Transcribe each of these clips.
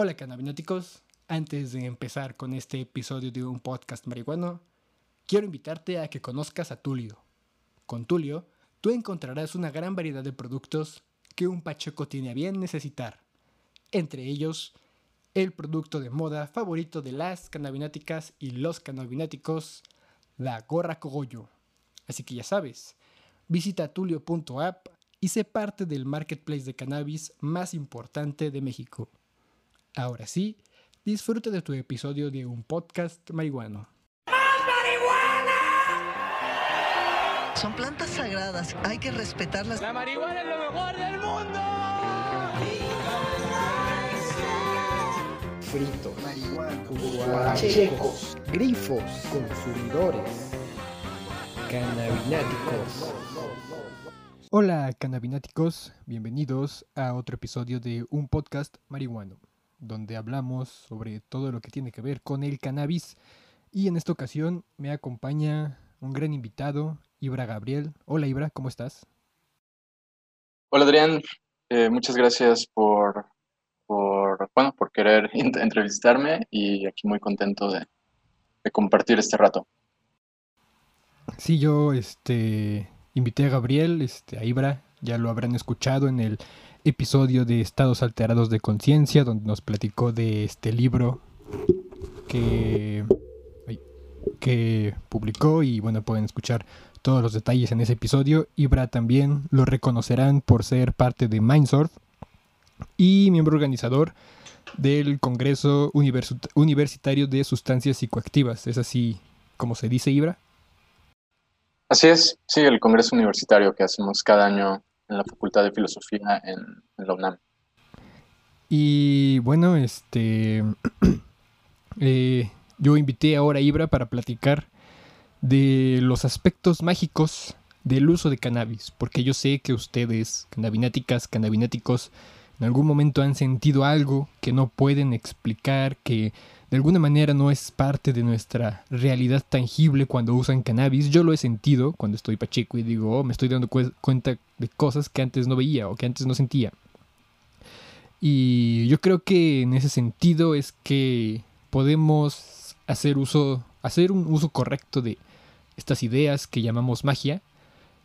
Hola cannabináticos, antes de empezar con este episodio de un podcast marihuano, quiero invitarte a que conozcas a Tulio. Con Tulio, tú encontrarás una gran variedad de productos que un pacheco tiene a bien necesitar, entre ellos el producto de moda favorito de las cannabináticas y los cannabináticos, la gorra cogollo. Así que ya sabes, visita tulio.app y sé parte del marketplace de cannabis más importante de México. Ahora sí, disfruta de tu episodio de un podcast marihuano. Son plantas sagradas, hay que respetarlas. La marihuana es lo mejor del mundo. fritos, marihuana, checos, grifos, consumidores, cannabináticos. Hola cannabináticos, bienvenidos a otro episodio de un podcast marihuano, donde hablamos sobre todo lo que tiene que ver con el cannabis. Y en esta ocasión me acompaña un gran invitado, Ibra Gabriel. Hola Ibra, ¿cómo estás? Hola Adrián, eh, muchas gracias por, por, bueno, por querer ent- entrevistarme y aquí muy contento de, de compartir este rato. Sí, yo este invité a Gabriel, este, a Ibra, ya lo habrán escuchado en el episodio de Estados Alterados de Conciencia, donde nos platicó de este libro que, que publicó y bueno, pueden escuchar todos los detalles en ese episodio. Ibra también lo reconocerán por ser parte de Mindsurf y miembro organizador del Congreso Universit- Universitario de Sustancias Psicoactivas. ¿Es así como se dice, Ibra? Así es, sí, el Congreso Universitario que hacemos cada año en la Facultad de Filosofía en, en la UNAM. Y bueno, este eh, yo invité ahora a Ibra para platicar de los aspectos mágicos del uso de cannabis, porque yo sé que ustedes, cannabináticas, cannabináticos, en algún momento han sentido algo que no pueden explicar, que de alguna manera no es parte de nuestra realidad tangible cuando usan cannabis. Yo lo he sentido cuando estoy pacheco y digo, oh, me estoy dando cue- cuenta de cosas que antes no veía o que antes no sentía. Y yo creo que en ese sentido es que podemos hacer uso, hacer un uso correcto de estas ideas que llamamos magia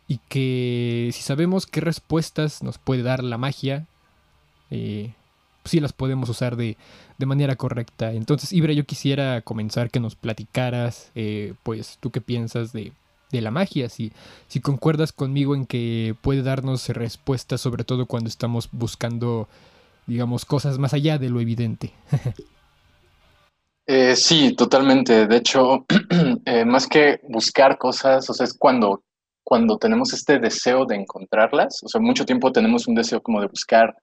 y que si sabemos qué respuestas nos puede dar la magia, eh, sí las podemos usar de, de manera correcta. Entonces, Ibra, yo quisiera comenzar que nos platicaras, eh, pues, tú qué piensas de, de la magia, si, si concuerdas conmigo en que puede darnos respuestas, sobre todo cuando estamos buscando, digamos, cosas más allá de lo evidente. Eh, sí, totalmente. De hecho, eh, más que buscar cosas, o sea, es cuando, cuando tenemos este deseo de encontrarlas, o sea, mucho tiempo tenemos un deseo como de buscar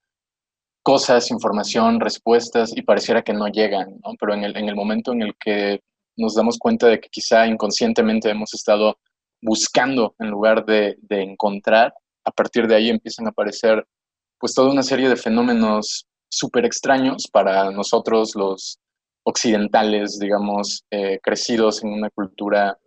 cosas, información, respuestas y pareciera que no llegan, ¿no? Pero en el, en el momento en el que nos damos cuenta de que quizá inconscientemente hemos estado buscando en lugar de, de encontrar, a partir de ahí empiezan a aparecer pues toda una serie de fenómenos súper extraños para nosotros los occidentales, digamos, eh, crecidos en una cultura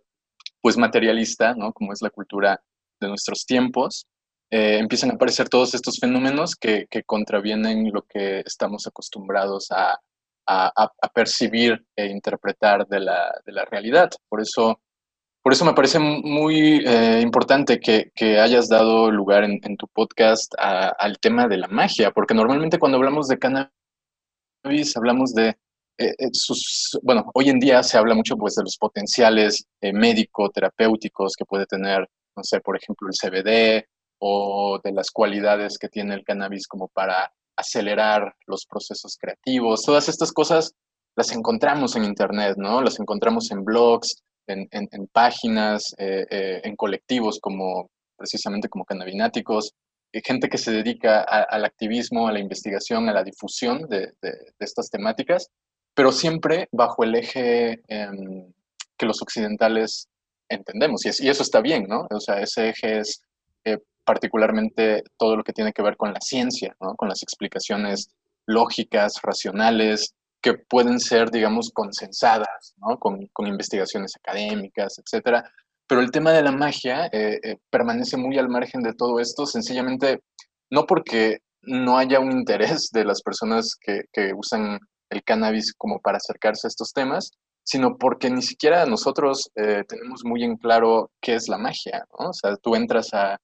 pues materialista, ¿no? Como es la cultura de nuestros tiempos, eh, empiezan a aparecer todos estos fenómenos que, que contravienen lo que estamos acostumbrados a, a, a- percibir e interpretar de la, de la realidad. Por eso, por eso me parece muy eh, importante que, que hayas dado lugar en, tu podcast a- al tema de la magia, porque normalmente cuando hablamos de cannabis hablamos de eh, sus, bueno, hoy en día se habla mucho pues de los potenciales médico-terapéuticos que puede tener, no sé, por ejemplo, el CBD o de las cualidades que tiene el cannabis como para acelerar los procesos creativos. Todas estas cosas las encontramos en Internet, ¿no? Las encontramos en blogs, en, en- en páginas, eh, eh, en colectivos como precisamente como cannabináticos, eh, gente que se dedica a- al activismo, a la investigación, a la difusión de, de- de estas temáticas, pero siempre bajo el eje em, que los occidentales entendemos. Y, es- y eso está bien, ¿no? O sea, ese eje es eh, particularmente todo lo que tiene que ver con la ciencia, ¿no? Con las explicaciones lógicas, racionales, que pueden ser, digamos, consensadas, ¿no? Con, con investigaciones académicas, etcétera. Pero el tema de la magia eh, eh, permanece muy al margen de todo esto, sencillamente no porque no haya un interés de las personas que, que usan el cannabis como para acercarse a estos temas, sino porque ni siquiera nosotros eh, tenemos muy en claro qué es la magia, ¿no? O sea, tú entras a,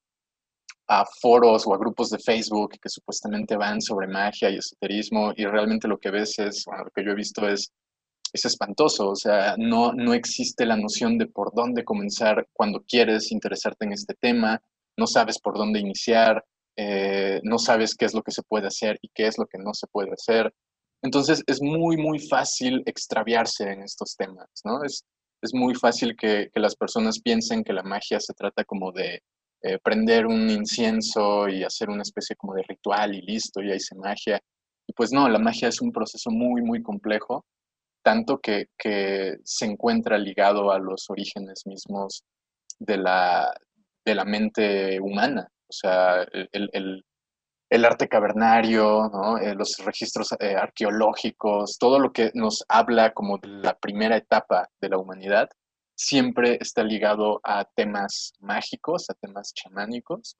a foros o a grupos de Facebook que supuestamente van sobre magia y esoterismo y realmente lo que ves es, bueno, lo que yo he visto es, es espantoso, o sea, no, no existe la noción de por dónde comenzar cuando quieres interesarte en este tema, no sabes por dónde iniciar, eh, no sabes qué es lo que se puede hacer y qué es lo que no se puede hacer. Entonces es muy, muy fácil extraviarse en estos temas, ¿no? Es, es muy fácil que, que las personas piensen que la magia se trata como de eh, prender un incienso y hacer una especie como de ritual y listo, y ahí se magia. Y pues no, la magia es un proceso muy, muy complejo, tanto que, que se encuentra ligado a los orígenes mismos de la, de la mente humana. O sea, el, el, arte cavernario, eh, los registros eh, arqueológicos, todo lo que nos habla como de la primera etapa de la humanidad, siempre está ligado a temas mágicos, a temas chamánicos,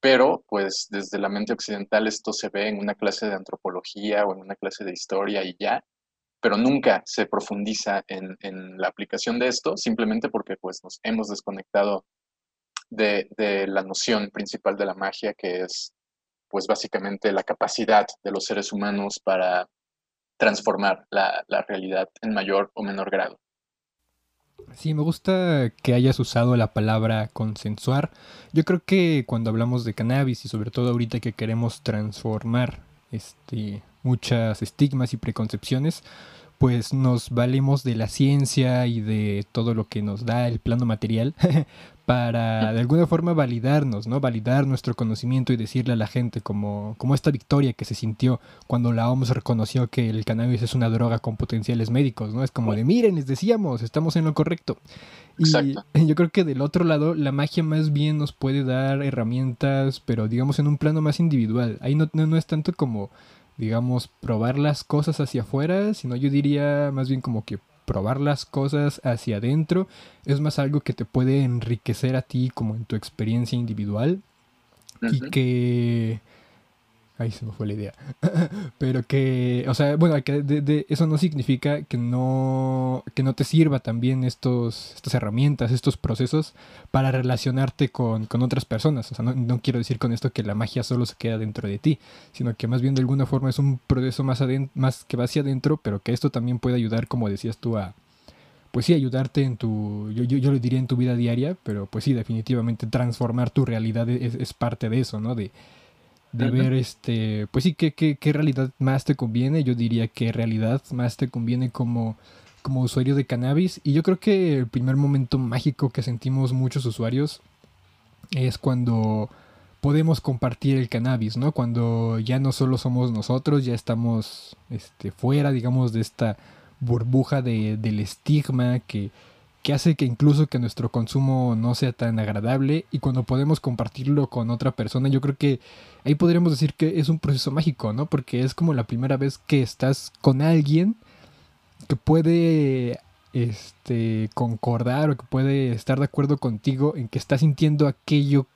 pero pues desde la mente occidental esto se ve en una clase de antropología o en una clase de historia y ya, pero nunca se profundiza en, la aplicación de esto, simplemente porque pues nos hemos desconectado de, de la noción principal de la magia, que es pues básicamente la capacidad de los seres humanos para transformar la, la realidad en mayor o menor grado. Sí, me gusta que hayas usado la palabra consensuar. Yo creo que cuando hablamos de cannabis y sobre todo ahorita que queremos transformar este, muchas estigmas y preconcepciones, pues nos valemos de la ciencia y de todo lo que nos da el plano material para de alguna forma validarnos, ¿no? Validar nuestro conocimiento y decirle a la gente como, como esta victoria que se sintió cuando la OMS reconoció que el cannabis es una droga con potenciales médicos, ¿no? Es como de, miren, les decíamos, estamos en lo correcto. Y yo creo que del otro lado, la magia más bien nos puede dar herramientas, pero digamos en un plano más individual. Ahí no, no, no es tanto como digamos, probar las cosas hacia afuera, sino yo diría más bien como que probar las cosas hacia adentro es más algo que te puede enriquecer a ti como en tu experiencia individual y que Ahí se me fue la idea. Pero que, o sea, bueno, que de, eso no significa que no, que no te sirva también estos, estas herramientas, estos procesos para relacionarte con, con otras personas. O sea, no, no, quiero decir con esto que la magia solo se queda dentro de ti, sino que más bien de alguna forma es un proceso más, más que va hacia adentro, pero que esto también puede ayudar, como decías tú, a, pues sí, ayudarte en tu, yo, yo, yo lo diría en tu vida diaria, pero pues sí, definitivamente transformar tu realidad es, es parte de eso, ¿no? De, de ver este, pues sí, ¿qué, qué, qué realidad más te conviene. Yo diría que realidad más te conviene como, como usuario de cannabis. Y yo creo que el primer momento mágico que sentimos muchos usuarios es cuando podemos compartir el cannabis, ¿no? Cuando ya no solo somos nosotros, ya estamos este, fuera, digamos, de esta burbuja de, del estigma que, que hace que incluso que nuestro consumo no sea tan agradable y cuando podemos compartirlo con otra persona, yo creo que ahí podríamos decir que es un proceso mágico, ¿no? Porque es como la primera vez que estás con alguien que puede este concordar o que puede estar de acuerdo contigo en que está sintiendo aquello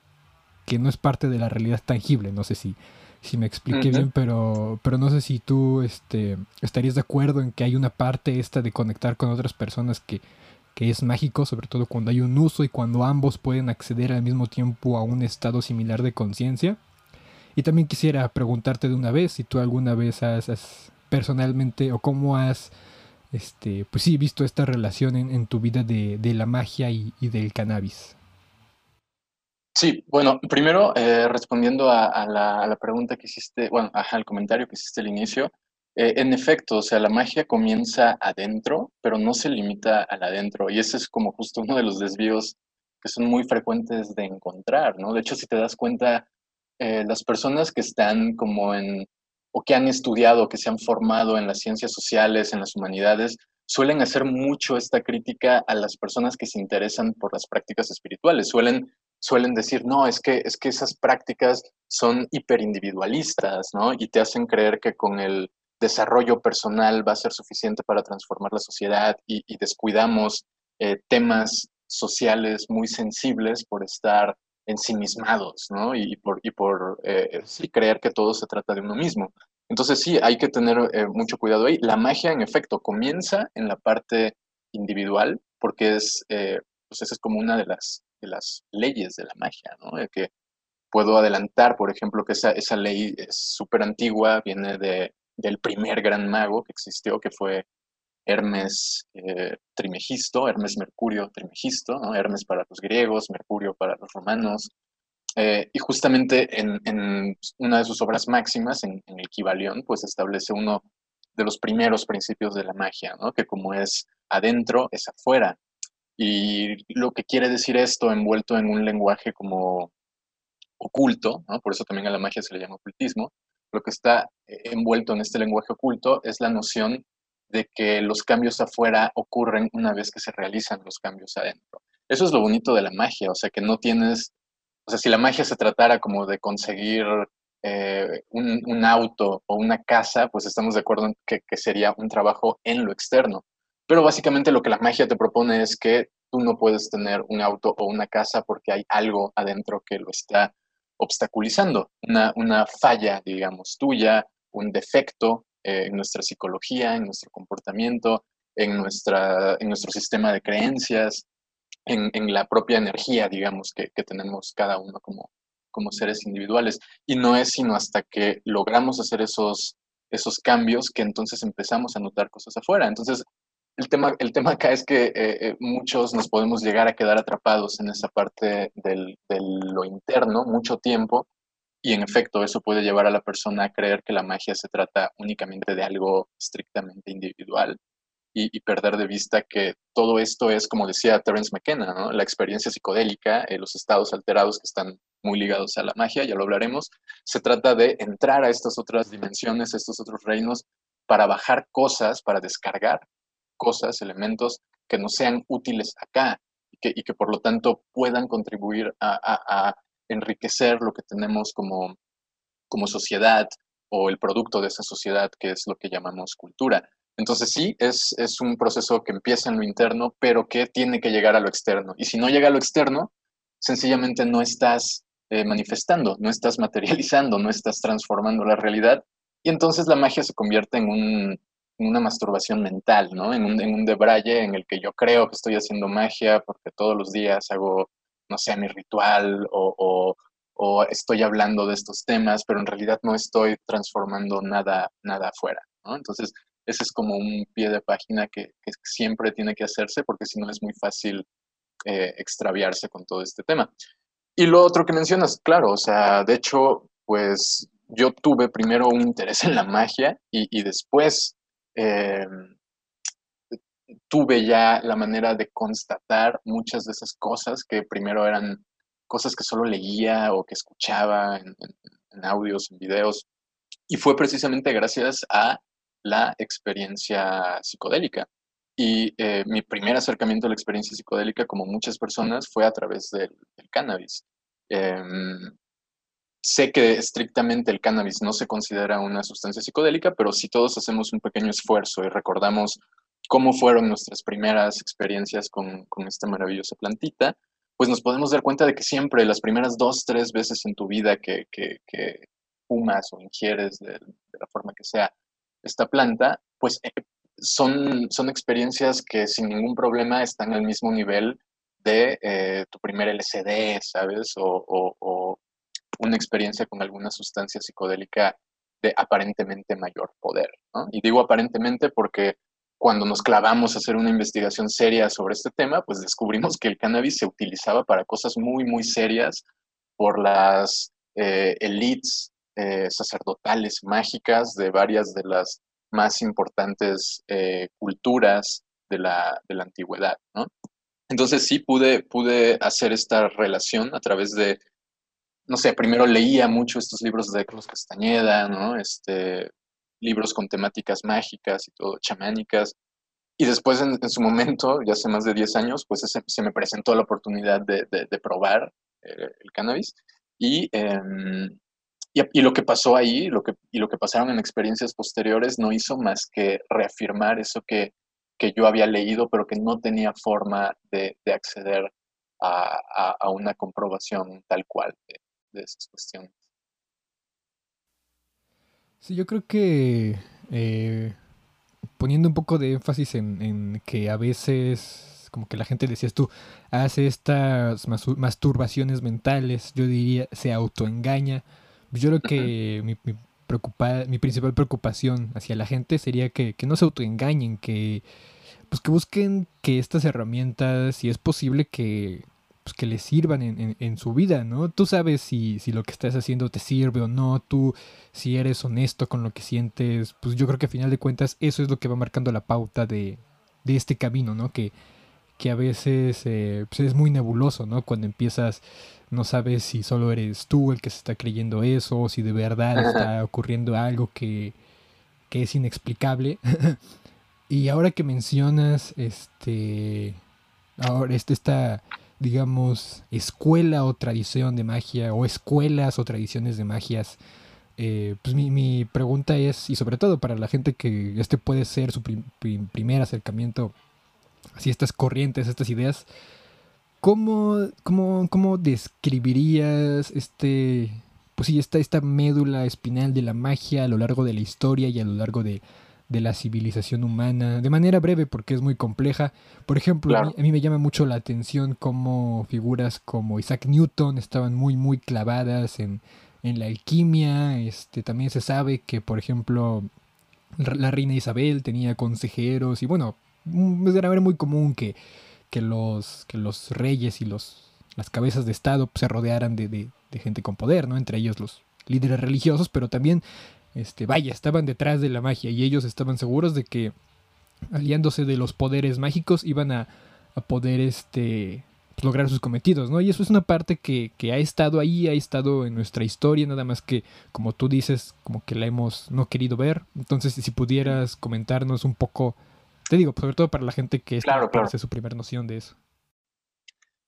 que no es parte de la realidad tangible, no sé si si me expliqué bien, pero pero no sé si tú este estarías de acuerdo en que hay una parte esta de conectar con otras personas que que es mágico, sobre todo cuando hay un uso y cuando ambos pueden acceder al mismo tiempo a un estado similar de conciencia. Y también quisiera preguntarte de una vez si tú alguna vez has, personalmente o cómo has, este, pues sí, visto esta relación en, tu vida de, la magia y, del cannabis. Sí, bueno, primero eh, respondiendo a, la, a, la, pregunta que hiciste, bueno, al comentario que hiciste al inicio, eh, en efecto, o sea, la magia comienza adentro, pero no se limita al adentro. Y ese es como justo uno de los desvíos que son muy frecuentes de encontrar, ¿no? De hecho, si te das cuenta, eh, las personas que están como en, o que han estudiado, que se han formado en las ciencias sociales, en las humanidades, suelen hacer mucho esta crítica a las personas que se interesan por las prácticas espirituales. Suelen, suelen decir, no, es que, es que esas prácticas son hiperindividualistas, ¿no? Y te hacen creer que con el desarrollo personal va a ser suficiente para transformar la sociedad y, descuidamos eh, temas sociales muy sensibles por estar ensimismados, ¿no? Y, por, y por eh, creer que todo se trata de uno mismo. Entonces sí, hay que tener eh, mucho cuidado ahí. La magia, en efecto, comienza en la parte individual, porque es, eh, pues esa es como una de las, de las leyes de la magia, ¿no? que puedo adelantar, por ejemplo, que esa, esa ley es súper antigua, viene de, del primer gran mago que existió, que fue Hermes eh, Trimegisto, Hermes Mercurio Trimegisto, ¿no? Hermes para los griegos, Mercurio para los romanos. Eh, y justamente en, una de sus obras máximas, en, en, el Kybalión, pues establece uno de los primeros principios de la magia, ¿no? que como es adentro, es afuera. Y lo que quiere decir esto envuelto en un lenguaje como oculto, ¿no? por eso también a la magia se le llama ocultismo, lo que está eh, envuelto en este lenguaje oculto es la noción de que los cambios afuera ocurren una vez que se realizan los cambios adentro. Eso es lo bonito de la magia, o sea, que no tienes, o sea, si la magia se tratara como de conseguir eh, un, auto o una casa, pues estamos de acuerdo en que sería un trabajo en lo externo. Pero básicamente lo que la magia te propone es que tú no puedes tener un auto o una casa porque hay algo adentro que lo está obstaculizando, una, una falla, digamos, tuya, un defecto eh, en nuestra psicología, en nuestro comportamiento, en, nuestra, en nuestro sistema de creencias, en, en la propia energía, digamos, que, que, tenemos cada uno como, como seres individuales. Y no es sino hasta que logramos hacer esos, esos cambios que entonces empezamos a notar cosas afuera. Entonces, el tema, el tema acá es que eh, eh, muchos nos podemos llegar a quedar atrapados en esa parte del, de lo interno mucho tiempo y en efecto eso puede llevar a la persona a creer que la magia se trata únicamente de algo estrictamente individual y, perder de vista que todo esto es, como decía Terence McKenna, la experiencia psicodélica, eh, los estados alterados que están muy ligados a la magia, ya lo hablaremos, se trata de entrar a estas otras dimensiones, a estos otros reinos para bajar cosas, para descargar cosas, elementos que no sean útiles acá y que, y que por lo tanto puedan contribuir a, a, a, enriquecer lo que tenemos como, como sociedad o el producto de esa sociedad que es lo que llamamos cultura. Entonces sí, es, es un proceso que empieza en lo interno, pero que tiene que llegar a lo externo. Y si no llega a lo externo, sencillamente no estás eh, manifestando, no estás materializando, no estás transformando la realidad. Y entonces la magia se convierte en un, en una masturbación mental, ¿no? En un, en un debraye en el que yo creo que estoy haciendo magia porque todos los días hago, no sé, mi ritual o, o, estoy hablando de estos temas, pero en realidad no estoy transformando nada, nada afuera, ¿no? Entonces, ese es como un pie de página que, siempre tiene que hacerse porque si no es muy fácil eh, extraviarse con todo este tema. Y lo otro que mencionas, claro, o sea, de hecho, pues yo tuve primero un interés en la magia y después eh, tuve ya la manera de constatar muchas de esas cosas que primero eran cosas que solo leía o que escuchaba en, en, en audios, en videos. Y fue precisamente gracias a la experiencia psicodélica. Y eh, mi primer acercamiento a la experiencia psicodélica, como muchas personas, fue a través del, del cannabis. Eh, Sé que estrictamente el cannabis no se considera una sustancia psicodélica, pero si todos hacemos un pequeño esfuerzo y recordamos cómo fueron nuestras primeras experiencias con, con esta maravillosa plantita, pues nos podemos dar cuenta de que siempre las primeras dos, tres veces en tu vida que, fumas o ingieres de, de, la forma que sea esta planta, pues eh, son, son experiencias que sin ningún problema están al mismo nivel de eh, tu primer LCD, ¿sabes? O, o, o, una experiencia con alguna sustancia psicodélica de aparentemente mayor poder. Y digo aparentemente porque cuando nos clavamos a hacer una investigación seria sobre este tema, pues descubrimos que el cannabis se utilizaba para cosas muy, muy serias por las eh, elites eh, sacerdotales mágicas de varias de las más importantes eh, culturas de la, de la antigüedad. Entonces sí pude, pude hacer esta relación a través de no sé, primero leía mucho estos libros de Carlos Castañeda, ¿no? Este, libros con temáticas mágicas y todo, chamánicas. Y después, en, en su momento, ya hace más de 10 años, pues se, se me presentó la oportunidad de, de, de probar eh, el cannabis. Y, eh, y, y, lo que pasó ahí, lo que, y lo que pasaron en experiencias posteriores, no hizo más que reafirmar eso que, que yo había leído, pero que no tenía forma de, de acceder a, a, a, una comprobación tal cual de, de esas cuestiones. Sí, yo creo que eh, poniendo un poco de énfasis en, que a veces, como que la gente decías tú, hace estas masturbaciones mentales, yo diría, se autoengaña. Yo creo que mi, preocupa, mi principal preocupación hacia la gente sería que, que no se autoengañen, que, pues que busquen que estas herramientas, si es posible que pues, que le sirvan en, su vida, ¿no? Tú sabes si, si, lo que estás haciendo te sirve o no, tú si eres honesto con lo que sientes, pues yo creo que a final de cuentas eso es lo que va marcando la pauta de, de este camino, ¿no? Que, que a veces eh, pues, es muy nebuloso, ¿no? Cuando empiezas no sabes si solo eres tú el que se está creyendo eso, o si de verdad está ocurriendo algo que, que es inexplicable. y ahora que mencionas este ahora este, esta digamos, escuela o tradición de magia, o escuelas o tradiciones de magias. Eh, pues mi, pregunta es, y sobre todo para la gente que este puede ser su primer acercamiento a estas corrientes, estas ideas, ¿cómo, cómo, cómo describirías este, pues sí, esta, esta médula espinal de la magia a lo largo de la historia y a lo largo de, de la civilización humana, de manera breve porque es muy compleja. Por ejemplo, a, mí, me llama mucho la atención cómo figuras como Isaac Newton estaban muy, muy clavadas en, en la alquimia. Este, también se sabe que, por ejemplo, la reina Isabel tenía consejeros y bueno, mm, era muy común que, que, los, que los reyes y los, las cabezas de Estado se rodearan de, de, de gente con poder, ¿no? Entre ellos los líderes religiosos, pero también este, vaya, estaban detrás de la magia y ellos estaban seguros de que aliándose de los poderes mágicos iban a, poder este, pues, lograr sus cometidos, ¿no? Y eso es una parte que, ha estado ahí, ha estado en nuestra historia, nada más que, como tú dices, como que la hemos no querido ver. Entonces, si pudieras comentarnos un poco, te digo, sobre todo para la gente que claro, es su primera noción de eso.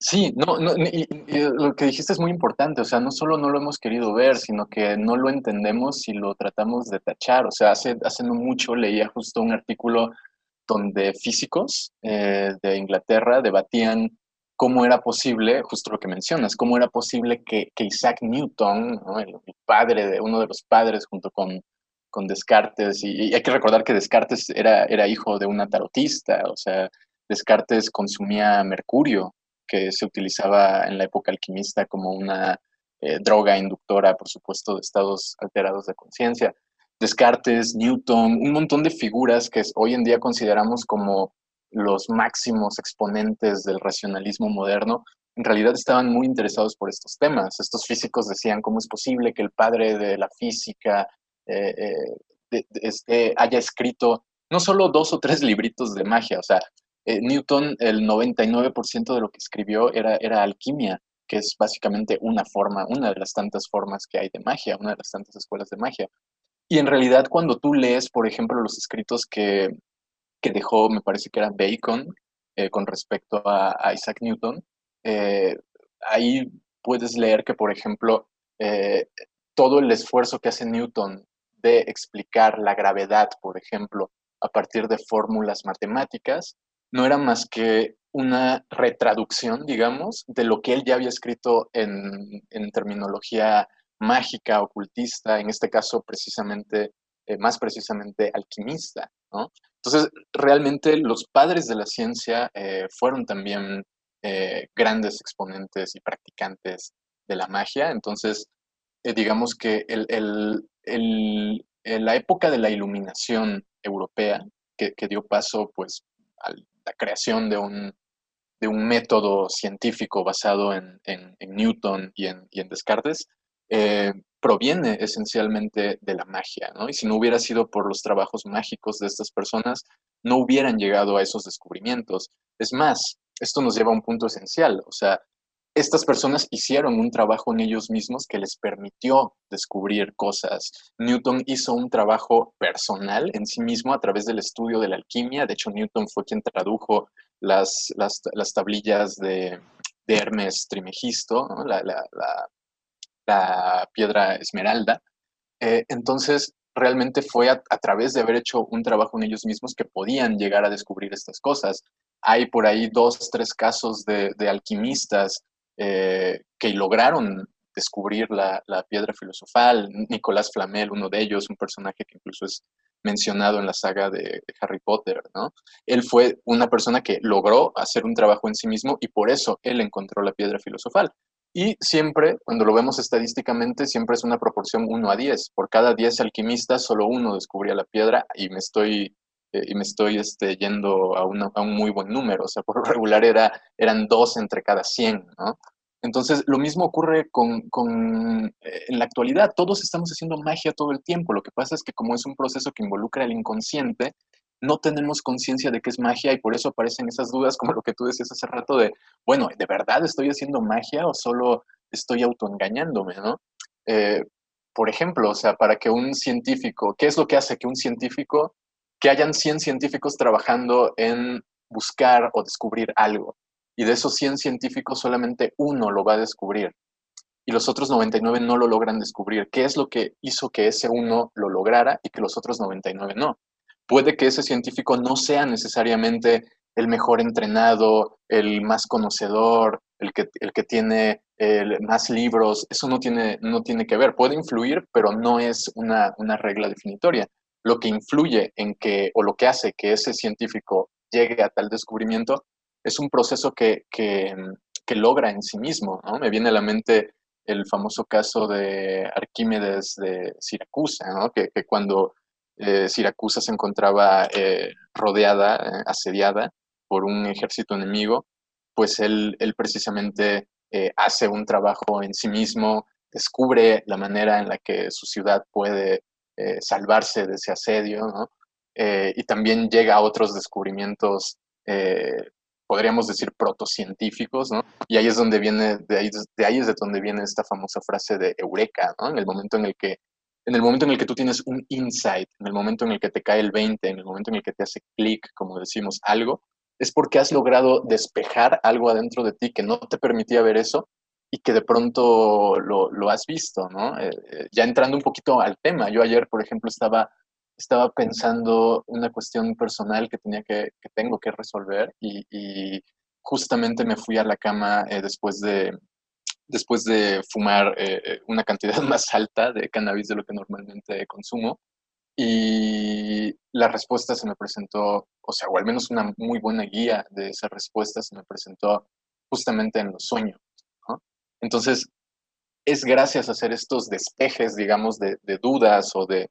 Sí, no, no y, lo que dijiste es muy importante, o sea, no solo no lo hemos querido ver, sino que no lo entendemos y lo tratamos de tachar. O sea, hace, hace no mucho leía justo un artículo donde físicos eh, de Inglaterra debatían cómo era posible, justo lo que mencionas, cómo era posible que, que Isaac Newton, el, padre de uno de los padres junto con, con Descartes, y, hay que recordar que Descartes era, era hijo de una tarotista, o sea, Descartes consumía mercurio que se utilizaba en la época alquimista como una eh, droga inductora, por supuesto, de estados alterados de conciencia. Descartes, Newton, un montón de figuras que hoy en día consideramos como los máximos exponentes del racionalismo moderno, en realidad estaban muy interesados por estos temas. Estos físicos decían cómo es posible que el padre de la física eh, eh, este, haya escrito no solo dos o tres libritos de magia, o sea, eh, Newton, el 99% de lo que escribió era, era alquimia, que es básicamente una forma, una de las tantas formas que hay de magia, una de las tantas escuelas de magia. Y en realidad cuando tú lees, por ejemplo, los escritos que, dejó, me parece que era Bacon, eh, con respecto a, Isaac Newton, eh, ahí puedes leer que, por ejemplo, todo el esfuerzo que hace Newton de explicar la gravedad, por ejemplo, a partir de fórmulas matemáticas, no era más que una retraducción, digamos, de lo que él ya había escrito en, terminología mágica, ocultista, en este caso precisamente, eh, más precisamente alquimista, Entonces, realmente los padres de la ciencia eh, fueron también eh, grandes exponentes y practicantes de la magia. Entonces, digamos que la época de la iluminación europea, que, dio paso pues al la creación de un, de un método científico basado en, Newton y en, Descartes, eh, proviene esencialmente de la magia, ¿no? Y si no hubiera sido por los trabajos mágicos de estas personas, no hubieran llegado a esos descubrimientos. Es más, esto nos lleva a un punto esencial, o sea, estas personas hicieron un trabajo en ellos mismos que les permitió descubrir cosas. Newton hizo un trabajo personal en sí mismo a través del estudio de la alquimia. De hecho, Newton fue quien tradujo las, las, tablillas de, Hermes Trimegisto, la, piedra esmeralda. Eh, entonces, realmente fue a, través de haber hecho un trabajo en ellos mismos que podían llegar a descubrir estas cosas. Hay por ahí dos, tres casos de alquimistas eh, que lograron descubrir la, piedra filosofal. Nicolás Flamel, uno de ellos, un personaje que incluso es mencionado en la saga de, Harry Potter, ¿no? Él fue una persona que logró hacer un trabajo en sí mismo y por eso él encontró la piedra filosofal. Y siempre, cuando lo vemos estadísticamente, siempre es una proporción 1 a 10. Por cada 10 alquimistas, solo uno descubría la piedra y me estoy, eh, y me estoy este, yendo a, a, un muy buen número. O sea, por lo regular era, eran dos entre cada 100, ¿no? Entonces, lo mismo ocurre con, con, eh, en la actualidad. Todos estamos haciendo magia todo el tiempo. Lo que pasa es que como es un proceso que involucra el inconsciente, no tenemos conciencia de que es magia y por eso aparecen esas dudas como lo que tú decías hace rato de, bueno, ¿de verdad estoy haciendo magia o solo estoy autoengañándome, no? Eh, por ejemplo, o sea, para que un científico, ¿qué es lo que hace que un científico, que hayan 100 científicos trabajando en buscar o descubrir algo? Y de esos 100 científicos solamente uno lo va a descubrir y los otros 99 no lo logran descubrir. ¿Qué es lo que hizo que ese uno lo lograra y que los otros 99 no? Puede que ese científico no sea necesariamente el mejor entrenado, el más conocedor, el que, el que tiene más libros, eso no tiene, no tiene que ver. Puede influir, pero no es una, una regla definitoria. Lo que influye en que, o lo que hace que ese científico llegue a tal descubrimiento es un proceso que, que, logra en sí mismo. ¿no? Me viene a la mente el famoso caso de Arquímedes de Siracusa, ¿no? que, cuando eh, Siracusa se encontraba eh, rodeada, eh, asediada por un ejército enemigo, pues él, él precisamente hace un trabajo en sí mismo, descubre la manera en la que su ciudad puede salvarse de ese asedio, ¿no? y también llega a otros descubrimientos podríamos decir, protocientíficos, ¿no? Y ahí es donde viene, de ahí, de ahí es de donde viene esta famosa frase de eureka, ¿no? En el momento en el que en el momento en el que tú tienes un insight, en el momento en el que te cae el 20, en el momento en el que te hace clic, como decimos, algo, es porque has logrado despejar algo adentro de ti que no te permitía ver eso y que de pronto lo, lo has visto, ¿no? Eh, eh, ya entrando un poquito al tema, yo ayer, por ejemplo, estaba estaba pensando una cuestión personal que tenía que, que tengo que resolver y, justamente me fui a la cama eh, después de después de fumar eh, eh, una cantidad más alta de cannabis de lo que normalmente consumo y la respuesta se me presentó, o sea, o al menos una muy buena guía de esa respuesta se me presentó justamente en los sueños. Entonces, es gracias a hacer estos despejes, digamos, de, dudas o de,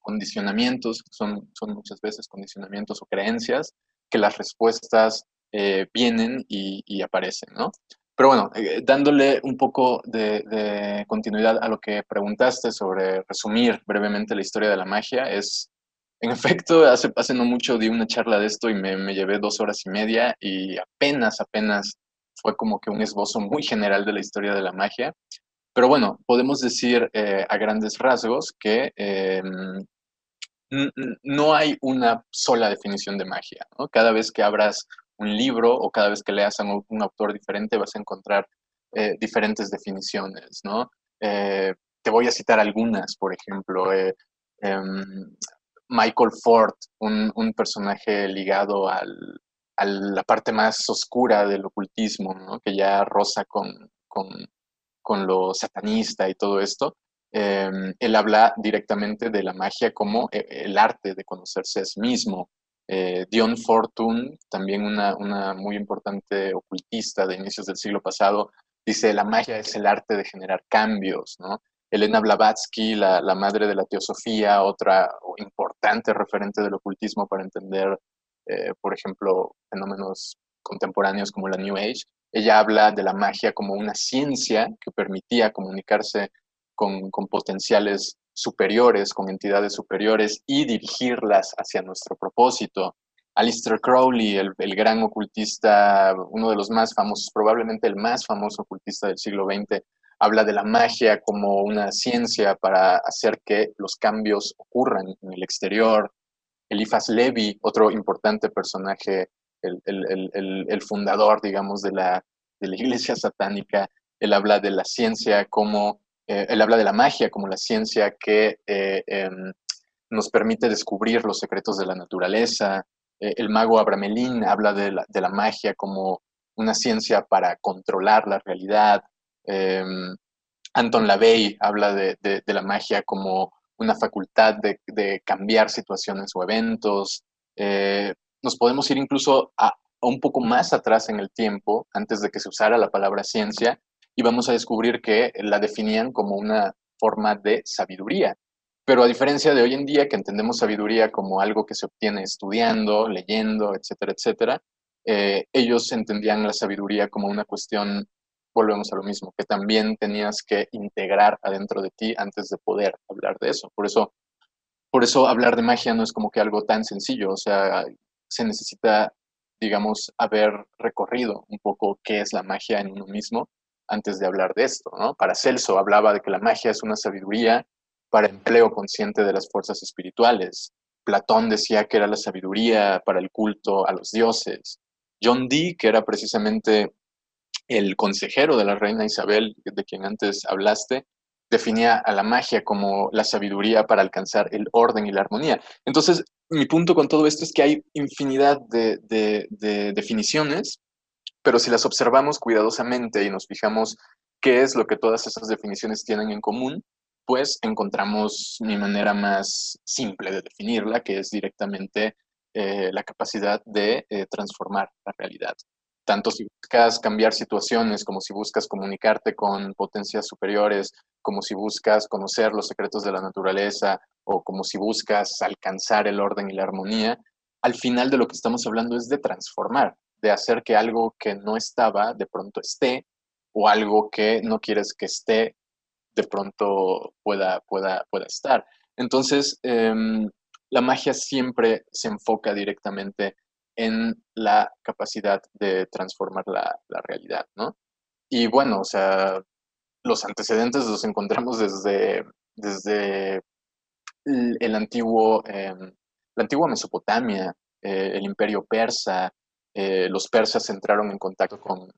condicionamientos, son, son muchas veces condicionamientos o creencias, que las respuestas eh, vienen y, aparecen, ¿no? Pero bueno, eh, dándole un poco de, continuidad a lo que preguntaste sobre resumir brevemente la historia de la magia, es, en efecto, hace, hace no mucho di una charla de esto y me llevé dos horas y media y apenas, apenas fue como que un esbozo muy general de la historia de la magia. Pero bueno, podemos decir eh, a grandes rasgos que em, no hay una sola definición de magia. Cada vez que abras un libro o cada vez que leas a un, autor diferente vas a encontrar eh, diferentes definiciones. ¿no? Eh, te voy a citar algunas, por ejemplo. Em, Michael Ford, un, personaje ligado a la parte más oscura del ocultismo, que ya roza con, con lo satanista y todo esto, em, él habla directamente de la magia como eh, el arte de conocerse a sí mismo. Eh, Dion Fortune, también una, una, muy importante ocultista de inicios del siglo pasado, dice, la magia es el arte de generar cambios, ¿no? Elena Blavatsky, la, la madre de la teosofía, otra importante referente del ocultismo para entender, eh, por ejemplo, fenómenos contemporáneos como la New Age, ella habla de la magia como una ciencia que permitía comunicarse con, potenciales superiores, con entidades superiores y dirigirlas hacia nuestro propósito. Alistair Crowley, el, gran ocultista, uno de los más famosos, probablemente el más famoso ocultista del siglo XX, habla de la magia como una ciencia para hacer que los cambios ocurran en el exterior. Eliphas Levi, otro importante personaje el, fundador, digamos, de la, iglesia satánica, él habla de la ciencia como, eh, él habla de la magia como la ciencia que eh, em, nos permite descubrir los secretos de la naturaleza. Eh, el mago Abramelín habla de la, de la, magia como una ciencia para controlar la realidad. Em, Anton LaVey habla de, la magia como una facultad de, cambiar situaciones o eventos. Eh, nos podemos ir incluso a, un poco más atrás en el tiempo, antes de que se usara la palabra ciencia, y vamos a descubrir que la definían como una forma de sabiduría. Pero a diferencia de hoy en día, que entendemos sabiduría como algo que se obtiene estudiando, leyendo, etcétera, etcétera, eh, ellos entendían la sabiduría como una cuestión, volvemos a lo mismo, que también tenías que integrar adentro de ti antes de poder hablar de eso. Por eso, por eso hablar de magia no es como que algo tan sencillo, o sea, se necesita, digamos, haber recorrido un poco qué es la magia en uno mismo antes de hablar de esto, ¿no? Para Celso hablaba de que la magia es una sabiduría para empleo consciente de las fuerzas espirituales. Platón decía que era la sabiduría para el culto a los dioses. John Dee, que era precisamente el consejero de la reina Isabel, de quien antes hablaste, definía a la magia como la sabiduría para alcanzar el orden y la armonía. Entonces, mi punto con todo esto es que hay infinidad de, de definiciones, pero si las observamos cuidadosamente y nos fijamos qué es lo que todas esas definiciones tienen en común, pues encontramos mi manera más simple de definirla, que es directamente eh, la capacidad de eh, transformar la realidad. Tanto si buscas cambiar situaciones, como si buscas comunicarte con potencias superiores, como si buscas conocer los secretos de la naturaleza, o como si buscas alcanzar el orden y la armonía, al final de lo que estamos hablando es de transformar, de hacer que algo que no estaba de pronto esté, o algo que no quieres que esté de pronto pueda, pueda, pueda estar. Entonces, em, la magia siempre se enfoca directamente en la capacidad de transformar la, realidad, ¿no? Y bueno, o sea, los antecedentes los encontramos desde, desde el, antiguo, em, la antigua Mesopotamia, eh, el imperio persa, eh, los persas entraron en contacto con,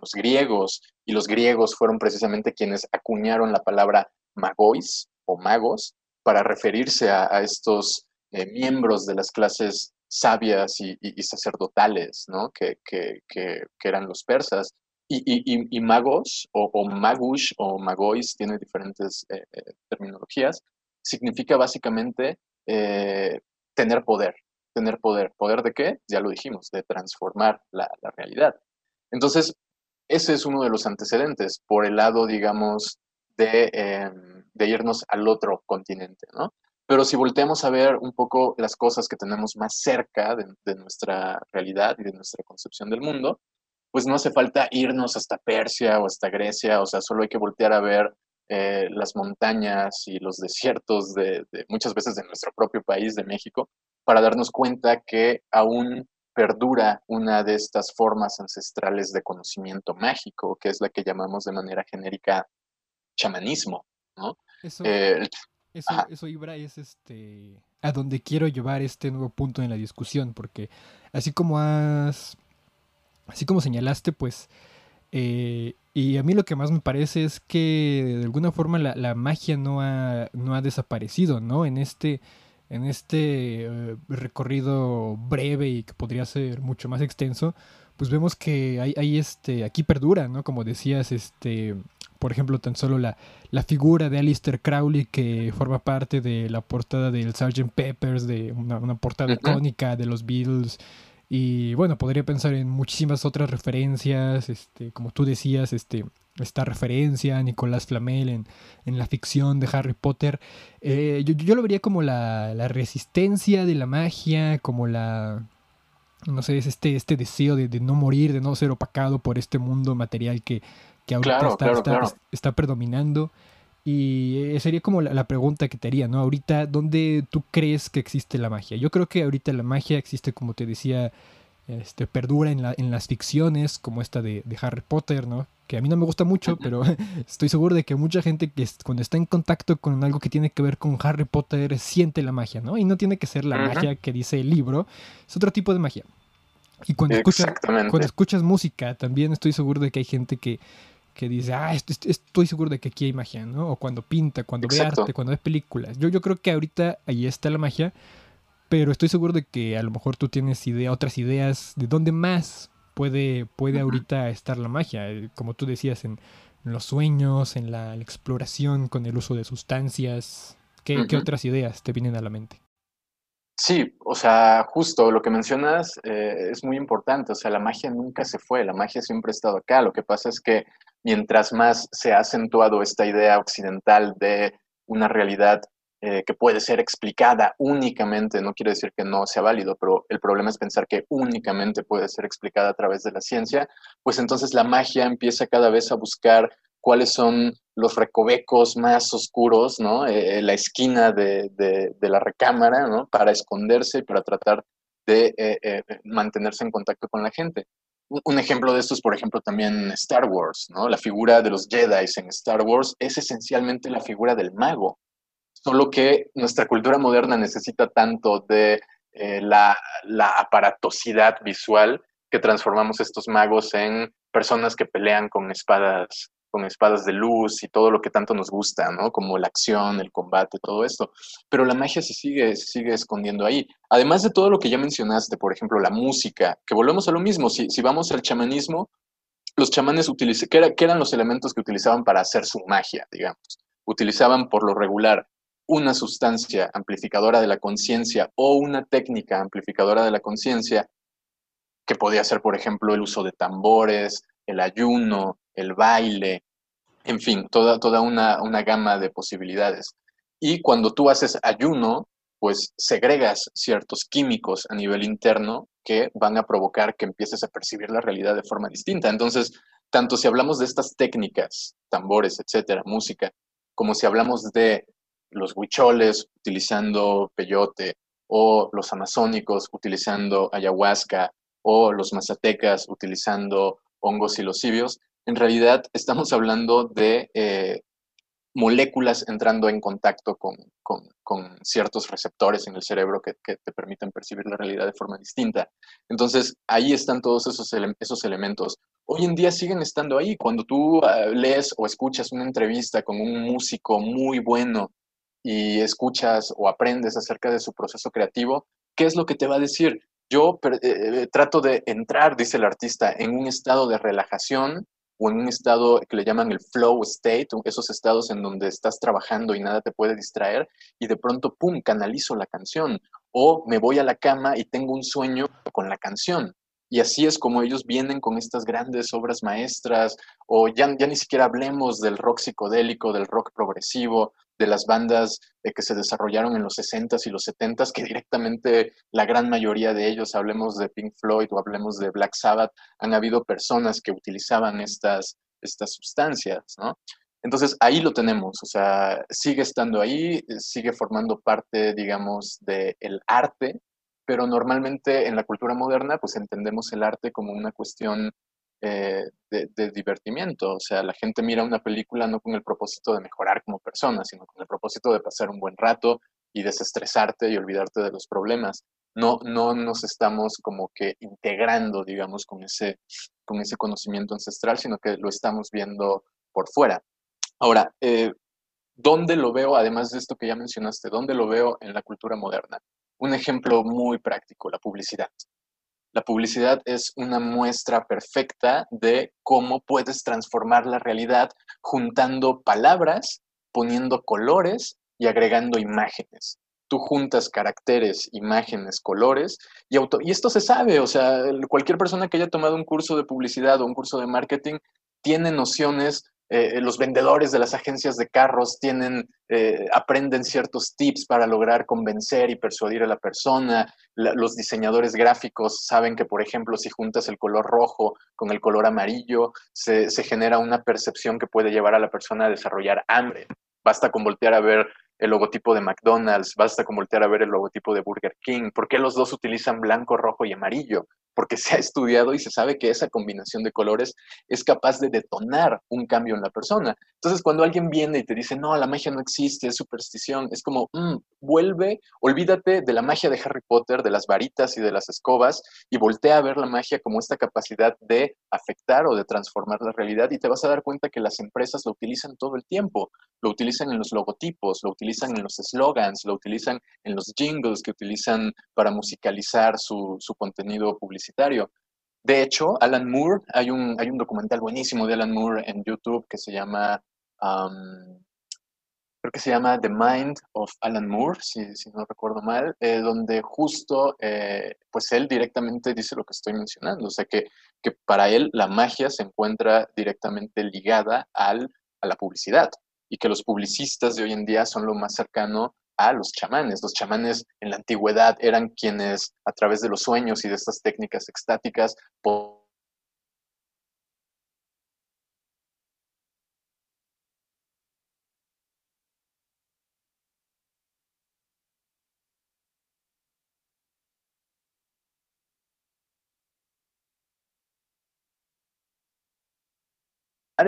los griegos y los griegos fueron precisamente quienes acuñaron la palabra magois o magos para referirse a, estos eh, miembros de las clases sabias y, sacerdotales, ¿no? Que, eran los persas. Y, magos, o, magush, o magois, tiene diferentes eh, terminologías, significa básicamente tener poder, tener poder. ¿Poder de qué? Ya lo dijimos, de transformar la, realidad. Entonces, ese es uno de los antecedentes por el lado, digamos, de, em, de irnos al otro continente, ¿no? Pero si volteamos a ver un poco las cosas que tenemos más cerca de, nuestra realidad y de nuestra concepción del mundo, pues no hace falta irnos hasta Persia o hasta Grecia, o sea, solo hay que voltear a ver eh, las montañas y los desiertos de, muchas veces de nuestro propio país, de México, para darnos cuenta que aún perdura una de estas formas ancestrales de conocimiento mágico, que es la que llamamos de manera genérica chamanismo, ¿no? Eso, eh, eso, Ibra, es este a donde quiero llevar este nuevo punto en la discusión, porque así como has, así como señalaste, pues, eh, y a mí lo que más me parece es que de alguna forma la, la magia no ha, no ha desaparecido, ¿no? En este en este eh, recorrido breve y que podría ser mucho más extenso, pues vemos que hay, este, aquí perdura, ¿no? Como decías, este, por ejemplo, tan solo la, la figura de Alistair Crowley que forma parte de la portada del Sgt. Peppers, de una, una portada icónica de los Beatles. Y bueno, podría pensar en muchísimas otras referencias, este, como tú decías, este, esta referencia a Nicolás Flamel en, la ficción de Harry Potter. Eh, yo, lo vería como la, resistencia de la magia, como la... No sé, es este, este deseo de, no morir, de no ser opacado por este mundo material que, que ahorita está, predominando. Y eh, sería como la, pregunta que te haría, ¿no? Ahorita, ¿dónde tú crees que existe la magia? Yo creo que ahorita la magia existe, como te decía, este, perdura en, la, en las ficciones, como esta de, de Harry Potter, ¿no? que a mí no me gusta mucho, pero estoy seguro de que mucha gente que cuando está en contacto con algo que tiene que ver con Harry Potter siente la magia, ¿no? Y no tiene que ser la magia que dice el libro, es otro tipo de magia. Y cuando escuchas, cuando escuchas música, también estoy seguro de que hay gente que, que dice, ah, estoy, seguro de que aquí hay magia, ¿no? O cuando pinta, cuando ve arte, cuando ve películas. Yo, yo creo que ahorita ahí está la magia, pero estoy seguro de que a lo mejor tú tienes idea, otras ideas de dónde más puede, puede ahorita estar la magia. Eh, como tú decías, en, los sueños, en la, exploración con el uso de sustancias. ¿Qué, ¿Qué, otras ideas te vienen a la mente? Sí, o sea, justo lo que mencionas eh, es muy importante. O sea, la magia nunca se fue, la magia siempre ha estado acá. Lo que pasa es que mientras más se ha acentuado esta idea occidental de una realidad eh, que puede ser explicada únicamente, no quiere decir que no sea válido, pero el problema es pensar que únicamente puede ser explicada a través de la ciencia, pues entonces la magia empieza cada vez a buscar cuáles son los recovecos más oscuros, ¿no? Eh, la esquina de, la recámara, ¿no? Para esconderse y para tratar de eh, mantenerse en contacto con la gente. Un ejemplo de esto es, por ejemplo, también Star Wars, ¿no? La figura de los Jedi en Star Wars es esencialmente la figura del mago, solo que nuestra cultura moderna necesita tanto de eh, la, aparatosidad visual que transformamos estos magos en personas que pelean con espadas con espadas de luz y todo lo que tanto nos gusta, ¿no? Como la acción, el combate, todo esto. Pero la magia se sigue, sigue escondiendo ahí. Además de todo lo que ya mencionaste, por ejemplo, la música, que volvemos a lo mismo, si, si vamos al chamanismo, los chamanes utilizaban, ¿qué, ¿qué eran los elementos que utilizaban para hacer su magia, digamos? Utilizaban por lo regular una sustancia amplificadora de la conciencia o una técnica amplificadora de la conciencia, que podía ser, por ejemplo, el uso de tambores, el ayuno, el baile, en fin, toda, toda una, una gama de posibilidades. Y cuando tú haces ayuno, pues segregas ciertos químicos a nivel interno que van a provocar que empieces a percibir la realidad de forma distinta. Entonces, tanto si hablamos de estas técnicas, tambores, etcétera, música, como si hablamos de los huicholes utilizando peyote, o los amazónicos utilizando ayahuasca, o los mazatecas utilizando hongos y los en realidad estamos hablando de eh, moléculas entrando en contacto con, ciertos receptores en el cerebro que, te permiten percibir la realidad de forma distinta. Entonces, ahí están todos esos, esos elementos. Hoy en día siguen estando ahí. Cuando tú ah, lees o escuchas una entrevista con un músico muy bueno y escuchas o aprendes acerca de su proceso creativo, ¿qué es lo que te va a decir? Yo eh, eh, trato de entrar, dice el artista, en un estado de relajación o en un estado que le llaman el flow state, esos estados en donde estás trabajando y nada te puede distraer, y de pronto, ¡pum!, canalizo la canción. O me voy a la cama y tengo un sueño con la canción. Y así es como ellos vienen con estas grandes obras maestras, o ya, ya ni siquiera hablemos del rock psicodélico, del rock progresivo, de las bandas eh, que se desarrollaron en los 60s y los 70s, que directamente la gran mayoría de ellos, hablemos de Pink Floyd o hablemos de Black Sabbath, han habido personas que utilizaban estas, estas sustancias, ¿no? Entonces ahí lo tenemos, o sea, sigue estando ahí, sigue formando parte, digamos, del arte, pero normalmente en la cultura moderna pues entendemos el arte como una cuestión eh, de, divertimiento, o sea, la gente mira una película no con el propósito de mejorar como persona, sino con el propósito de pasar un buen rato y desestresarte y olvidarte de los problemas. No, no nos estamos como que integrando, digamos, con ese, con ese conocimiento ancestral, sino que lo estamos viendo por fuera. Ahora, eh, ¿dónde lo veo, además de esto que ya mencionaste, dónde lo veo en la cultura moderna? Un ejemplo muy práctico, la publicidad. La publicidad es una muestra perfecta de cómo puedes transformar la realidad juntando palabras, poniendo colores y agregando imágenes. Tú juntas caracteres, imágenes, colores y, auto y esto se sabe, o sea, cualquier persona que haya tomado un curso de publicidad o un curso de marketing tiene nociones eh, los vendedores de las agencias de carros tienen, eh, aprenden ciertos tips para lograr convencer y persuadir a la persona. los diseñadores gráficos saben que, por ejemplo, si juntas el color rojo con el color amarillo, se, se genera una percepción que puede llevar a la persona a desarrollar hambre. Basta con voltear a ver el logotipo de McDonald's, basta con voltear a ver el logotipo de Burger King. ¿Por qué los dos utilizan blanco, rojo y amarillo? porque se ha estudiado y se sabe que esa combinación de colores es capaz de detonar un cambio en la persona. Entonces, cuando alguien viene y te dice, no, la magia no existe, es superstición, es como, mm, vuelve, olvídate de la magia de Harry Potter, de las varitas y de las escobas, y voltea a ver la magia como esta capacidad de afectar o de transformar la realidad, y te vas a dar cuenta que las empresas lo utilizan todo el tiempo. Lo utilizan en los logotipos, lo utilizan en los slogans, lo utilizan en los jingles que utilizan para musicalizar su, su contenido publicitario. de hecho, Alan Moore, hay un, hay un documental buenísimo de Alan Moore en YouTube que se llama, creo que se llama The Mind of Alan Moore, si, si no recuerdo mal, eh, donde justo, eh, pues él directamente dice lo que estoy mencionando, o sea que, que para él la magia se encuentra directamente ligada al, a la publicidad y que los publicistas de hoy en día son lo más cercano a los chamanes. Los chamanes en la antigüedad eran quienes a través de los sueños y de estas técnicas extáticas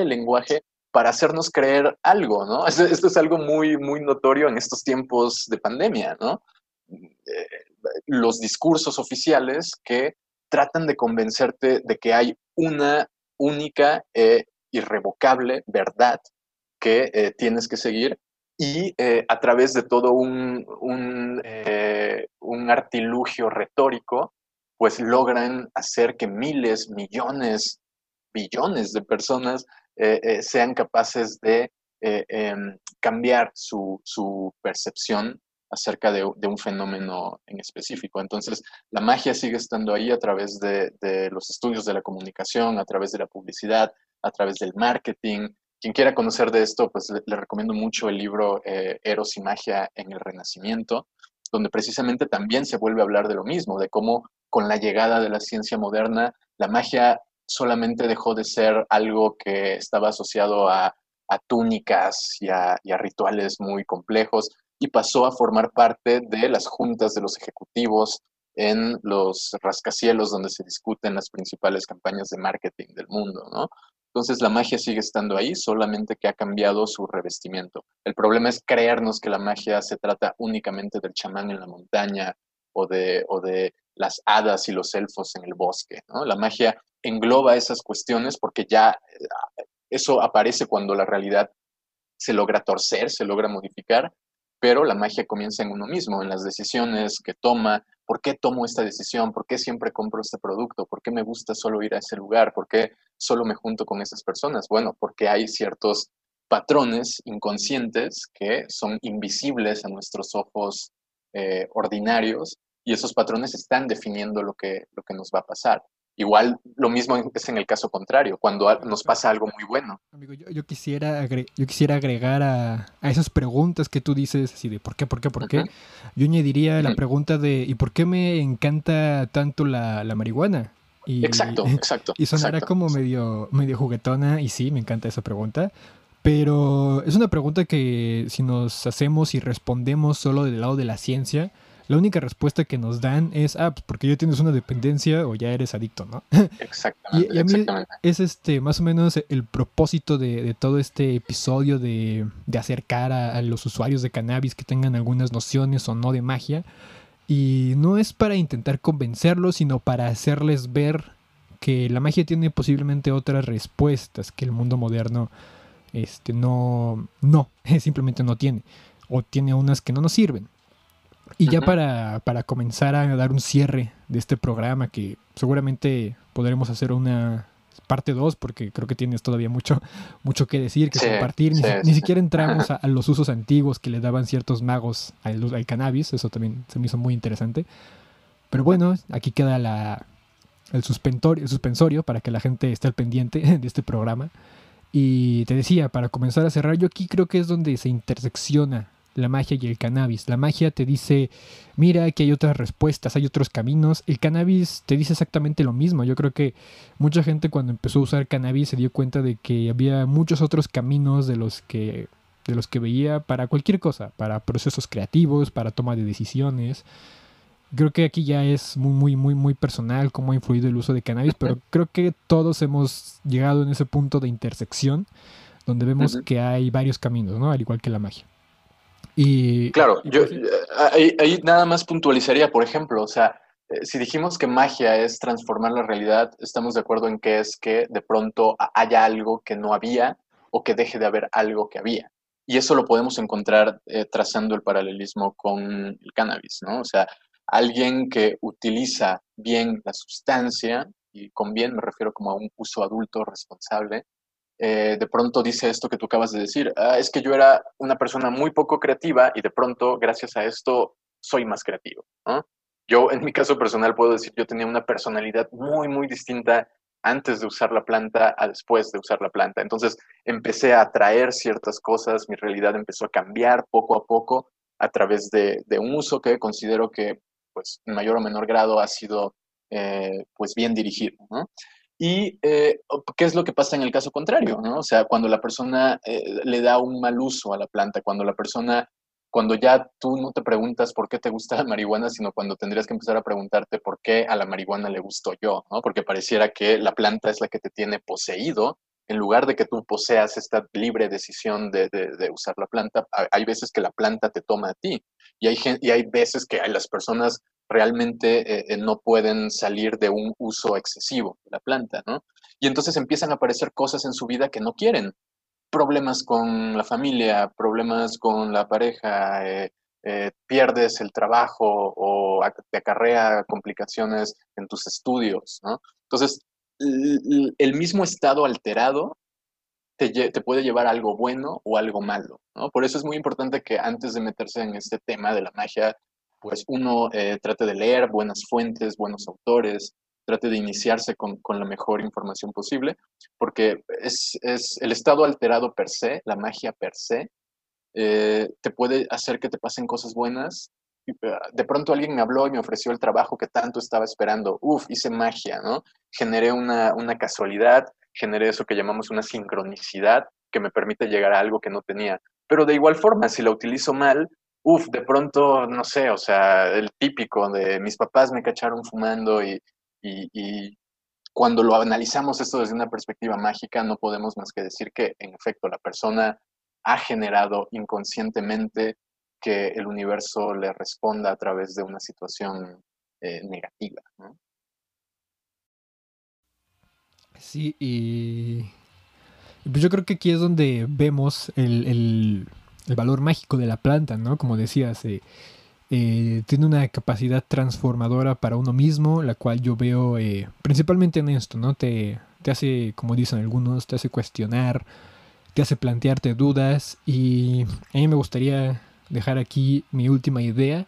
el lenguaje para hacernos creer algo, ¿no? Esto, es algo muy, muy notorio en estos tiempos de pandemia, ¿no? Eh, los discursos oficiales que tratan de convencerte de que hay una única e irrevocable verdad que eh, tienes que seguir y eh, a través de todo un, un, un artilugio retórico, pues logran hacer que miles, millones, billones de personas eh, eh, sean capaces de eh, em, cambiar su, percepción acerca de, un fenómeno en específico. Entonces, la magia sigue estando ahí a través de, los estudios de la comunicación, a través de la publicidad, a través del marketing. Quien quiera conocer de esto, pues le, le recomiendo mucho el libro Eros y Magia en el Renacimiento, donde precisamente también se vuelve a hablar de lo mismo, de cómo con la llegada de la ciencia moderna, la magia solamente dejó de ser algo que estaba asociado a, túnicas y a, rituales muy complejos y pasó a formar parte de las juntas de los ejecutivos en los rascacielos donde se discuten las principales campañas de marketing del mundo, ¿no? Entonces la magia sigue estando ahí, solamente que ha cambiado su revestimiento. El problema es creernos que la magia se trata únicamente del chamán en la montaña o de, o de las hadas y los elfos en el bosque. ¿no? La magia engloba esas cuestiones porque ya eh, eso aparece cuando la realidad se logra torcer, se logra modificar, pero la magia comienza en uno mismo, en las decisiones que toma, ¿por qué tomo esta decisión? ¿Por qué siempre compro este producto? ¿Por qué me gusta solo ir a ese lugar? ¿Por qué solo me junto con esas personas? Bueno, porque hay ciertos patrones inconscientes que son invisibles a nuestros ojos eh, ordinarios y esos patrones están definiendo lo que, lo que nos va a pasar. Igual lo mismo es en el caso contrario, cuando nos pasa algo muy bueno. Amigo, yo, quisiera, yo quisiera agregar a, esas preguntas que tú dices, así de ¿por qué, por qué, por qué? Yo añadiría la pregunta de ¿y por qué me encanta tanto la, marihuana? Y, exacto, exacto. Y sonará como medio, medio juguetona, y sí, me encanta esa pregunta. Pero es una pregunta que si nos hacemos y respondemos solo del lado de la ciencia, la única respuesta que nos dan es, ah, pues porque ya tienes una dependencia o ya eres adicto, ¿no? Exactamente. y, a mí es este, más o menos el propósito de, todo este episodio de, acercar a, los usuarios de cannabis que tengan algunas nociones o no de magia. Y no es para intentar convencerlos, sino para hacerles ver que la magia tiene posiblemente otras respuestas que el mundo moderno este, no, no, simplemente no tiene. O tiene unas que no nos sirven. Y ya para, para, comenzar a dar un cierre de este programa, que seguramente podremos hacer una parte 2, porque creo que tienes todavía mucho, mucho que decir, que compartir. Ni, siquiera entramos a, los usos antiguos que le daban ciertos magos al, al, cannabis, eso también se me hizo muy interesante. Pero bueno, aquí queda la, el, suspensorio, el suspensorio para que la gente esté al pendiente de este programa. Y te decía, para comenzar a cerrar, yo aquí creo que es donde se intersecciona la magia y el cannabis. La magia te dice, mira, que hay otras respuestas, hay otros caminos. El cannabis te dice exactamente lo mismo. Yo creo que mucha gente cuando empezó a usar cannabis se dio cuenta de que había muchos otros caminos de los que de los que veía para cualquier cosa, para procesos creativos, para toma de decisiones. Creo que aquí ya es muy, muy, muy, muy personal cómo ha influido el uso de cannabis, pero creo que todos hemos llegado en ese punto de intersección donde vemos que hay varios caminos, ¿no? Al igual que la magia. Y, claro, yo pues eh, ahí, nada más puntualizaría, por ejemplo, o sea, eh, si dijimos que magia es transformar la realidad, estamos de acuerdo en que es que de pronto haya algo que no había o que deje de haber algo que había. Y eso lo podemos encontrar eh, trazando el paralelismo con el cannabis, ¿no? O sea, alguien que utiliza bien la sustancia y con bien me refiero como a un uso adulto responsable, eh, de pronto dice esto que tú acabas de decir, ah, es que yo era una persona muy poco creativa y de pronto, gracias a esto, soy más creativo. Yo, en mi caso personal, puedo decir, yo tenía una personalidad muy, muy distinta antes de usar la planta a después de usar la planta. Entonces empecé a atraer ciertas cosas, mi realidad empezó a cambiar poco a poco a través de, un uso que considero que, pues, en mayor o menor grado ha sido, eh, pues, bien dirigido. Y eh, qué es lo que pasa en el caso contrario, ¿no? O sea, cuando la persona eh, le da un mal uso a la planta, cuando la persona, cuando ya tú no te preguntas por qué te gusta la marihuana, sino cuando tendrías que empezar a preguntarte por qué a la marihuana le gusto yo, ¿no? Porque pareciera que la planta es la que te tiene poseído, en lugar de que tú poseas esta libre decisión de, usar la planta, hay veces que la planta te toma a ti. Y hay, y hay veces que las personas realmente eh, eh, no pueden salir de un uso excesivo de la planta, ¿no? Y entonces empiezan a aparecer cosas en su vida que no quieren. Problemas con la familia, problemas con la pareja, eh, pierdes el trabajo o te acarrea complicaciones en tus estudios, ¿no? Entonces, el mismo estado alterado te, puede llevar a algo bueno o algo malo, ¿no? Por eso es muy importante que antes de meterse en este tema de la magia, pues uno eh, trate de leer buenas fuentes, buenos autores, trate de iniciarse con, la mejor información posible, porque es, el estado alterado per se, la magia per se, eh, te puede hacer que te pasen cosas buenas. Ah, de pronto alguien me habló y me ofreció el trabajo que tanto estaba esperando. Uf, hice magia, ¿no? Generé una, una casualidad, generé eso que llamamos una sincronicidad que me permite llegar a algo que no tenía. Pero de igual forma, si la utilizo mal, uf, de pronto, no sé, o sea, el típico de mis papás me cacharon fumando y, y, cuando lo analizamos esto desde una perspectiva mágica, no podemos más que decir que, en efecto, la persona ha generado inconscientemente que el universo le responda a través de una situación eh, negativa. Sí, y pues yo creo que aquí es donde vemos el el valor mágico de la planta, ¿no? Como decías, eh, eh, tiene una capacidad transformadora para uno mismo, la cual yo veo eh, principalmente en esto, ¿no? Te, te hace, como dicen algunos, te hace cuestionar, te hace plantearte dudas y a mí me gustaría dejar aquí mi última idea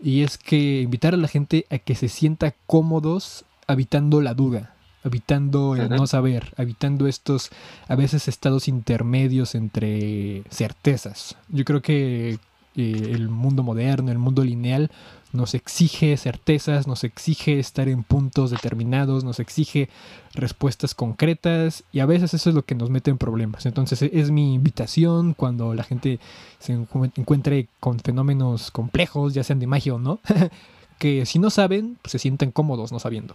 y es que invitar a la gente a que se sienta cómodos habitando la duda habitando el no saber, habitando estos a veces estados intermedios entre certezas. Yo creo que eh, el mundo moderno, el mundo lineal, nos exige certezas, nos exige estar en puntos determinados, nos exige respuestas concretas y a veces eso es lo que nos mete en problemas. Entonces es mi invitación cuando la gente se encuentre con fenómenos complejos, ya sean de magia o no, que si no saben, pues se sienten cómodos no sabiendo.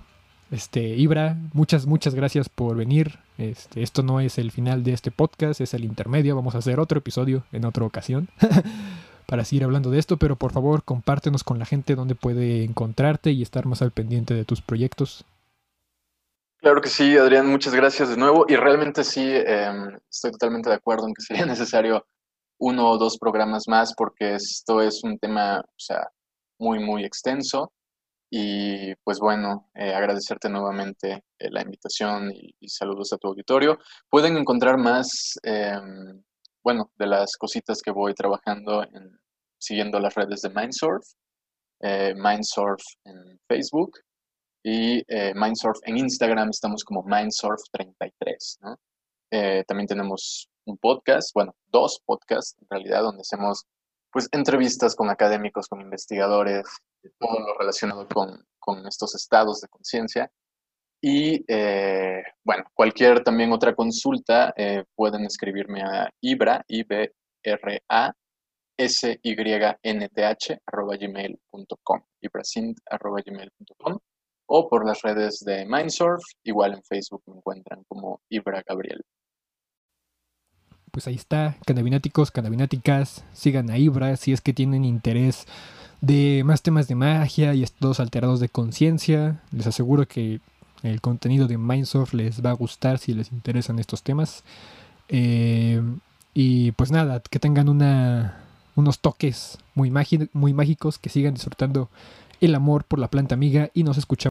Este, Ibra, muchas, muchas gracias por venir. Este, esto no es el final de este podcast, es el intermedio. Vamos a hacer otro episodio en otra ocasión para seguir hablando de esto, pero por favor compártenos con la gente donde puede encontrarte y estar más al pendiente de tus proyectos. Claro que sí, Adrián, muchas gracias de nuevo. Y realmente sí, em, estoy totalmente de acuerdo en que sería necesario uno o dos programas más porque esto es un tema, o sea, muy, muy extenso. Y pues bueno, eh, agradecerte nuevamente eh, la invitación y, saludos a tu auditorio. Pueden encontrar más, em, bueno, de las cositas que voy trabajando en, siguiendo las redes de Mindsurf, eh, Mindsurf en Facebook y Mindsurf en Instagram, estamos como Mindsurf33, ¿no? también tenemos un podcast, bueno, dos podcasts en realidad, donde hacemos pues entrevistas con académicos, con investigadores, todo lo relacionado con, con estos estados de conciencia. Y eh, bueno, cualquier también otra consulta eh, pueden escribirme a ibra, i b r a s y n t h arroba gmail.com, arroba gmail.com o por las redes de Mindsurf, igual en Facebook me encuentran como Ibra Gabriel pues ahí está, canabináticos, canabináticas, sigan a Ibra si es que tienen interés de más temas de magia y estados alterados de conciencia. Les aseguro que el contenido de Mindsoft les va a gustar si les interesan estos temas. Eh, y pues nada, que tengan una, unos toques muy, muy mágicos, que sigan disfrutando el amor por la planta amiga y nos escuchamos.